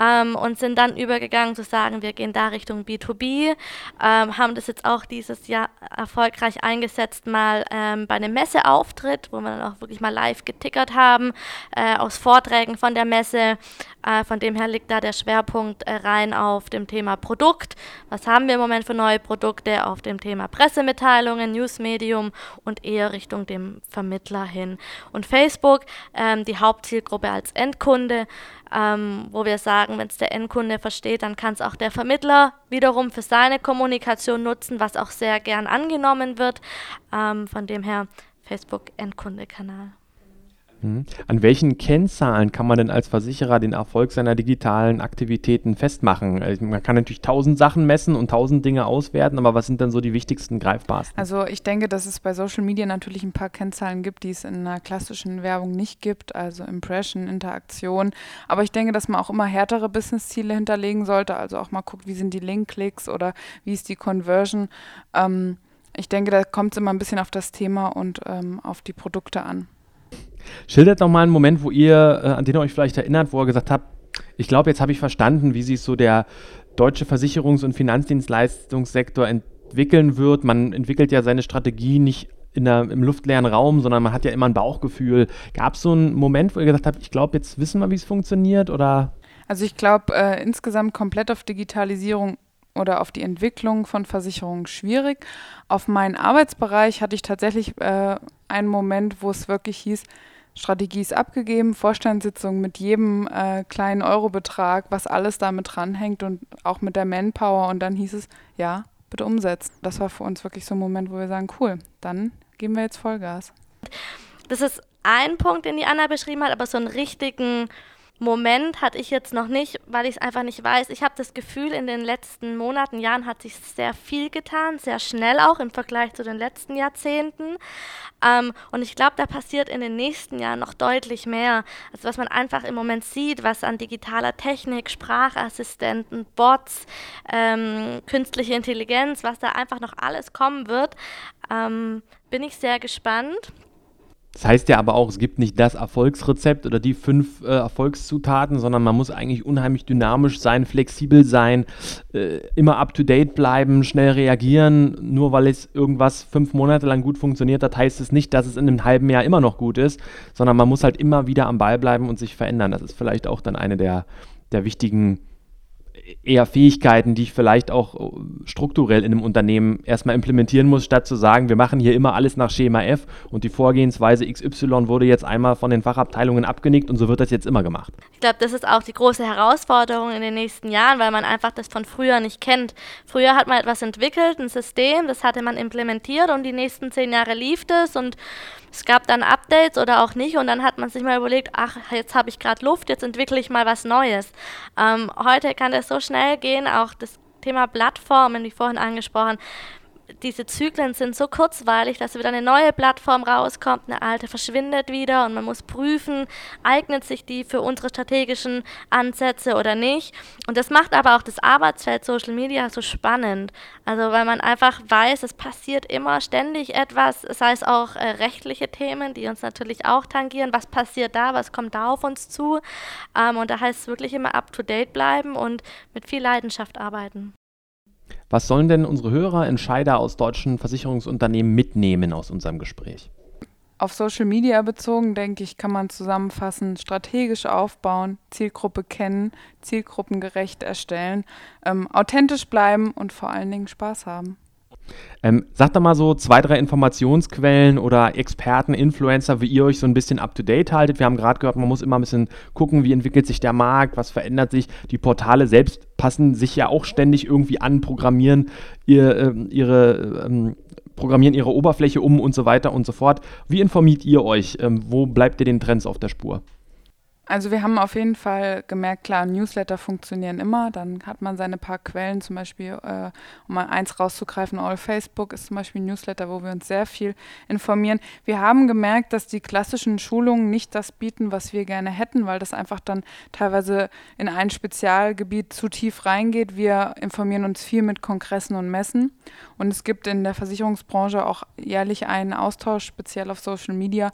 ähm, und sind dann übergegangen zu sagen, wir gehen da Richtung B2B, ähm, haben das jetzt auch dieses Jahr erfolgreich eingesetzt, mal ähm, bei einem Messeauftritt, wo wir dann auch wirklich mal live getickert haben, äh, aus Vorträgen von der Messe. Äh, von dem her liegt da der Schwerpunkt äh, rein auf dem Thema Produkt. Was haben wir im Moment für neue Produkte? Auf dem Thema Pressemitteilungen, Newsmedium und eher Richtung dem Vermittler hin. Und Facebook, ähm, die Hauptzielgruppe als Endkunde, ähm, wo wir sagen, wenn es der Endkunde versteht, dann kann es auch der Vermittler wiederum für seine Kommunikation nutzen, was auch sehr gern angenommen wird. Ähm, von dem her Facebook Endkundekanal. Mhm. An welchen Kennzahlen kann man denn als Versicherer den Erfolg seiner digitalen Aktivitäten festmachen? Äh, man kann natürlich tausend Sachen messen und tausend Dinge auswerten, aber was sind dann so die wichtigsten greifbarsten? Also ich denke, dass es bei Social Media natürlich ein paar Kennzahlen gibt, die es in einer klassischen Werbung nicht gibt, also Impression, Interaktion. Aber ich denke, dass man auch immer härtere Business-Ziele hinterlegen sollte, also auch mal guckt, wie sind die Link-Klicks oder wie ist die Conversion. Ähm, ich denke, da kommt es immer ein bisschen auf das Thema und ähm, auf die Produkte an. Schildert doch mal einen Moment, wo ihr, äh, an den ihr euch vielleicht erinnert, wo ihr gesagt habt, ich glaube, jetzt habe ich verstanden, wie sich so der deutsche Versicherungs- und Finanzdienstleistungssektor entwickeln wird. Man entwickelt ja seine Strategie nicht der, im luftleeren Raum, sondern man hat ja immer ein Bauchgefühl. Gab es so einen Moment, wo ihr gesagt habt, ich glaube, jetzt wissen wir, wie es funktioniert? Oder? Also ich glaube, äh, insgesamt komplett auf Digitalisierung oder auf die Entwicklung von Versicherungen schwierig. Auf meinen Arbeitsbereich hatte ich tatsächlich äh, einen Moment, wo es wirklich hieß, Strategie ist abgegeben, Vorstandssitzung mit jedem äh, kleinen Eurobetrag, was alles damit dranhängt und auch mit der Manpower. Und dann hieß es, ja, bitte umsetzen. Das war für uns wirklich so ein Moment, wo wir sagen, cool, dann geben wir jetzt Vollgas. Das ist ein Punkt, den die Anna beschrieben hat, aber so einen richtigen Moment hatte ich jetzt noch nicht, weil ich es einfach nicht weiß. Ich habe das Gefühl, in den letzten Monaten, Jahren hat sich sehr viel getan, sehr schnell auch im Vergleich zu den letzten Jahrzehnten. Ähm, und ich glaube, da passiert in den nächsten Jahren noch deutlich mehr. Also was man einfach im Moment sieht, was an digitaler Technik, Sprachassistenten, Bots, ähm, künstliche Intelligenz, was da einfach noch alles kommen wird, ähm, bin ich sehr gespannt. Das heißt ja aber auch, es gibt nicht das Erfolgsrezept oder die fünf äh, Erfolgszutaten, sondern man muss eigentlich unheimlich dynamisch sein, flexibel sein, äh, immer up-to-date bleiben, schnell reagieren. Nur weil es irgendwas fünf Monate lang gut funktioniert hat, heißt es nicht, dass es in einem halben Jahr immer noch gut ist, sondern man muss halt immer wieder am Ball bleiben und sich verändern. Das ist vielleicht auch dann eine der, der wichtigen eher Fähigkeiten, die ich vielleicht auch äh, strukturell in einem Unternehmen erstmal implementieren muss, statt zu sagen, wir machen hier immer alles nach Schema F und die Vorgehensweise XY wurde jetzt einmal von den Fachabteilungen abgenickt und so wird das jetzt immer gemacht. Ich glaube, das ist auch die große Herausforderung in den nächsten Jahren, weil man einfach das von früher nicht kennt. Früher hat man etwas entwickelt, ein System, das hatte man implementiert und die nächsten zehn Jahre lief das und es gab dann Updates oder auch nicht und dann hat man sich mal überlegt, ach, jetzt habe ich gerade Luft, jetzt entwickle ich mal was Neues. Ähm, heute kann das so schnell gehen, auch das Thema Plattformen, wie vorhin angesprochen diese Zyklen sind so kurzweilig, dass wieder eine neue Plattform rauskommt, eine alte verschwindet wieder und man muss prüfen, eignet sich die für unsere strategischen Ansätze oder nicht. Und das macht aber auch das Arbeitsfeld Social Media so spannend. Also weil man einfach weiß, es passiert immer ständig etwas, sei es auch äh, rechtliche Themen, die uns natürlich auch tangieren. Was passiert da? Was kommt da auf uns zu? Ähm, und da heißt es wirklich immer up-to-date bleiben und mit viel Leidenschaft arbeiten. Was sollen denn unsere Hörer, Entscheider aus deutschen Versicherungsunternehmen mitnehmen aus unserem Gespräch? Auf Social Media bezogen, denke ich, kann man zusammenfassen, strategisch aufbauen, Zielgruppe kennen, zielgruppengerecht erstellen, ähm, authentisch bleiben und vor allen Dingen Spaß haben. Ähm, sagt doch mal so zwei, drei Informationsquellen oder Experten, Influencer, wie ihr euch so ein bisschen up-to-date haltet. Wir haben gerade gehört, man muss immer ein bisschen gucken, wie entwickelt sich der Markt, was verändert sich. Die Portale selbst passen sich ja auch ständig irgendwie an, programmieren ihr, äh, ihre, ähm, programmieren ihre Oberfläche um und so weiter und so fort. Wie informiert ihr euch? Ähm, wo bleibt ihr den Trends auf der Spur? Also wir haben auf jeden Fall gemerkt, klar, Newsletter funktionieren immer. Dann hat man seine paar Quellen, zum Beispiel, äh, um mal eins rauszugreifen, All Facebook ist zum Beispiel ein Newsletter, wo wir uns sehr viel informieren. Wir haben gemerkt, dass die klassischen Schulungen nicht das bieten, was wir gerne hätten, weil das einfach dann teilweise in ein Spezialgebiet zu tief reingeht. Wir informieren uns viel mit Kongressen und Messen. Und es gibt in der Versicherungsbranche auch jährlich einen Austausch, speziell auf Social Media.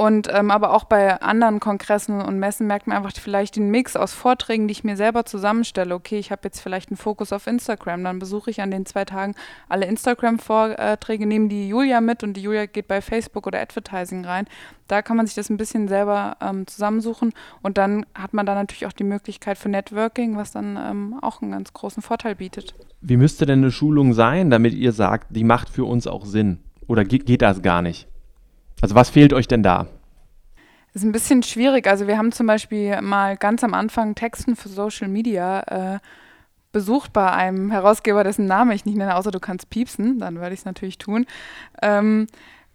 Und ähm, aber auch bei anderen Kongressen und Messen merkt man einfach vielleicht den Mix aus Vorträgen, die ich mir selber zusammenstelle. Okay, ich habe jetzt vielleicht einen Fokus auf Instagram, dann besuche ich an den zwei Tagen alle Instagram-Vorträge, nehme die Julia mit und die Julia geht bei Facebook oder Advertising rein. Da kann man sich das ein bisschen selber ähm, zusammensuchen und dann hat man da natürlich auch die Möglichkeit für Networking, was dann ähm, auch einen ganz großen Vorteil bietet. Wie müsste denn eine Schulung sein, damit ihr sagt, die macht für uns auch Sinn? Oder geht, geht das gar nicht? Also was fehlt euch denn da? Das ist ein bisschen schwierig. Also wir haben zum Beispiel mal ganz am Anfang Texten für Social Media äh, besucht bei einem Herausgeber, dessen Name ich nicht nenne, außer du kannst piepsen, dann werde ich es natürlich tun. Ähm,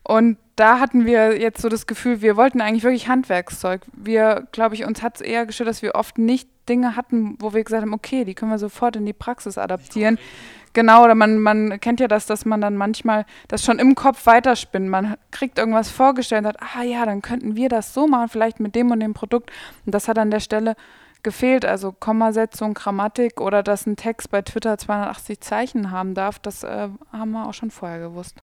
und da hatten wir jetzt so das Gefühl, wir wollten eigentlich wirklich Handwerkszeug. Wir, glaube ich, uns hat es eher gestört, dass wir oft nicht Dinge hatten, wo wir gesagt haben, okay, die können wir sofort in die Praxis adaptieren. Genau, oder man, man kennt ja das, dass man dann manchmal das schon im Kopf weiterspinnt. Man kriegt irgendwas vorgestellt und sagt, ah ja, dann könnten wir das so machen, vielleicht mit dem und dem Produkt. Und das hat an der Stelle gefehlt. Also Kommasetzung, Grammatik oder dass ein Text bei Twitter 280 Zeichen haben darf, das äh, haben wir auch schon vorher gewusst.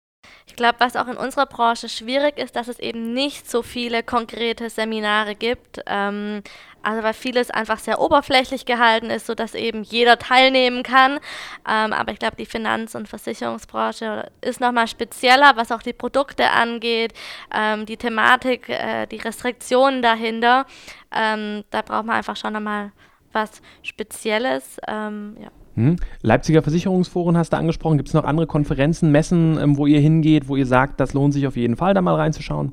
Ich glaube, was auch in unserer Branche schwierig ist, dass es eben nicht so viele konkrete Seminare gibt. Ähm, also weil vieles einfach sehr oberflächlich gehalten ist, sodass eben jeder teilnehmen kann. Ähm, aber ich glaube, die Finanz- und Versicherungsbranche ist nochmal spezieller, was auch die Produkte angeht, ähm, die Thematik, äh, die Restriktionen dahinter. Ähm, da braucht man einfach schon nochmal was Spezielles. Ähm, ja. Hm. Leipziger Versicherungsforen hast du angesprochen. Gibt es noch andere Konferenzen, Messen, ähm, wo ihr hingeht, wo ihr sagt, das lohnt sich auf jeden Fall, da mal reinzuschauen?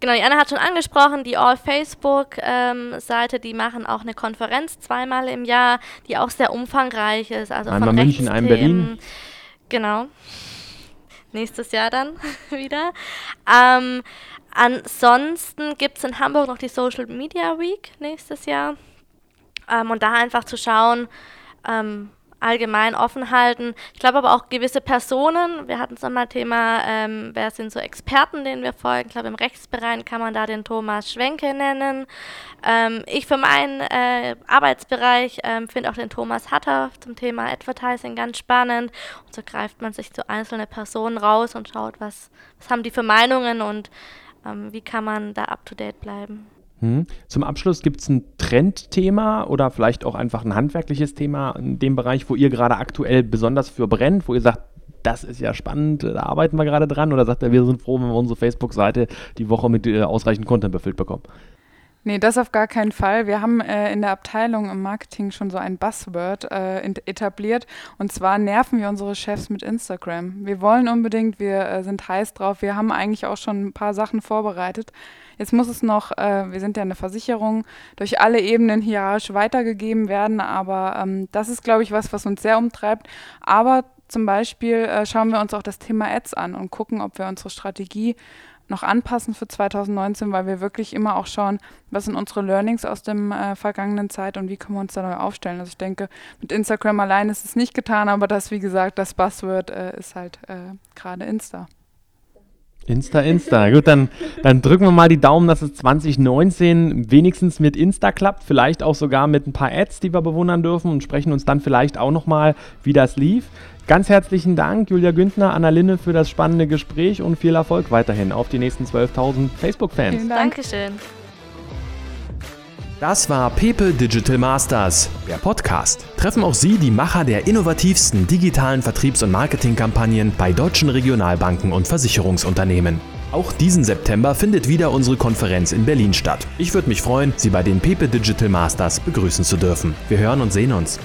Genau, die Anna hat schon angesprochen, die All Facebook-Seite, ähm, die machen auch eine Konferenz zweimal im Jahr, die auch sehr umfangreich ist. Also einmal von München, einmal Berlin. Genau. Nächstes Jahr dann wieder. Ähm, ansonsten gibt es in Hamburg noch die Social Media Week nächstes Jahr. Ähm, und da einfach zu schauen, ähm, allgemein offen halten. Ich glaube aber auch gewisse Personen, wir hatten es nochmal Thema, ähm, wer sind so Experten, denen wir folgen. Ich glaube, im Rechtsbereich kann man da den Thomas Schwenke nennen. Ähm, ich für meinen äh, Arbeitsbereich ähm, finde auch den Thomas Hatter zum Thema Advertising ganz spannend. Und so greift man sich zu einzelne Personen raus und schaut, was, was haben die für Meinungen und ähm, wie kann man da up-to-date bleiben. Hm. Zum Abschluss gibt es ein Trendthema oder vielleicht auch einfach ein handwerkliches Thema in dem Bereich, wo ihr gerade aktuell besonders für brennt, wo ihr sagt, das ist ja spannend, da arbeiten wir gerade dran oder sagt er, wir sind froh, wenn wir unsere Facebook-Seite die Woche mit äh, ausreichend Content befüllt bekommen? Nee, das auf gar keinen Fall. Wir haben äh, in der Abteilung im Marketing schon so ein Buzzword äh, etabliert und zwar nerven wir unsere Chefs mit Instagram. Wir wollen unbedingt, wir äh, sind heiß drauf, wir haben eigentlich auch schon ein paar Sachen vorbereitet. Jetzt muss es noch, äh, wir sind ja eine Versicherung, durch alle Ebenen hierarchisch weitergegeben werden, aber ähm, das ist, glaube ich, was, was uns sehr umtreibt. Aber zum Beispiel äh, schauen wir uns auch das Thema Ads an und gucken, ob wir unsere Strategie noch anpassen für 2019, weil wir wirklich immer auch schauen, was sind unsere Learnings aus der äh, vergangenen Zeit und wie können wir uns da neu aufstellen. Also ich denke, mit Instagram allein ist es nicht getan, aber das, wie gesagt, das Buzzword äh, ist halt äh, gerade Insta. Insta, Insta. Gut, dann, dann drücken wir mal die Daumen, dass es 2019 wenigstens mit Insta klappt. Vielleicht auch sogar mit ein paar Ads, die wir bewundern dürfen und sprechen uns dann vielleicht auch nochmal, wie das lief. Ganz herzlichen Dank, Julia Güntner, Anna Linne, für das spannende Gespräch und viel Erfolg weiterhin auf die nächsten 12.000 Facebook-Fans. Dankeschön. Das war Pepe Digital Masters, der Podcast. Treffen auch Sie die Macher der innovativsten digitalen Vertriebs- und Marketingkampagnen bei deutschen Regionalbanken und Versicherungsunternehmen. Auch diesen September findet wieder unsere Konferenz in Berlin statt. Ich würde mich freuen, Sie bei den Pepe Digital Masters begrüßen zu dürfen. Wir hören und sehen uns.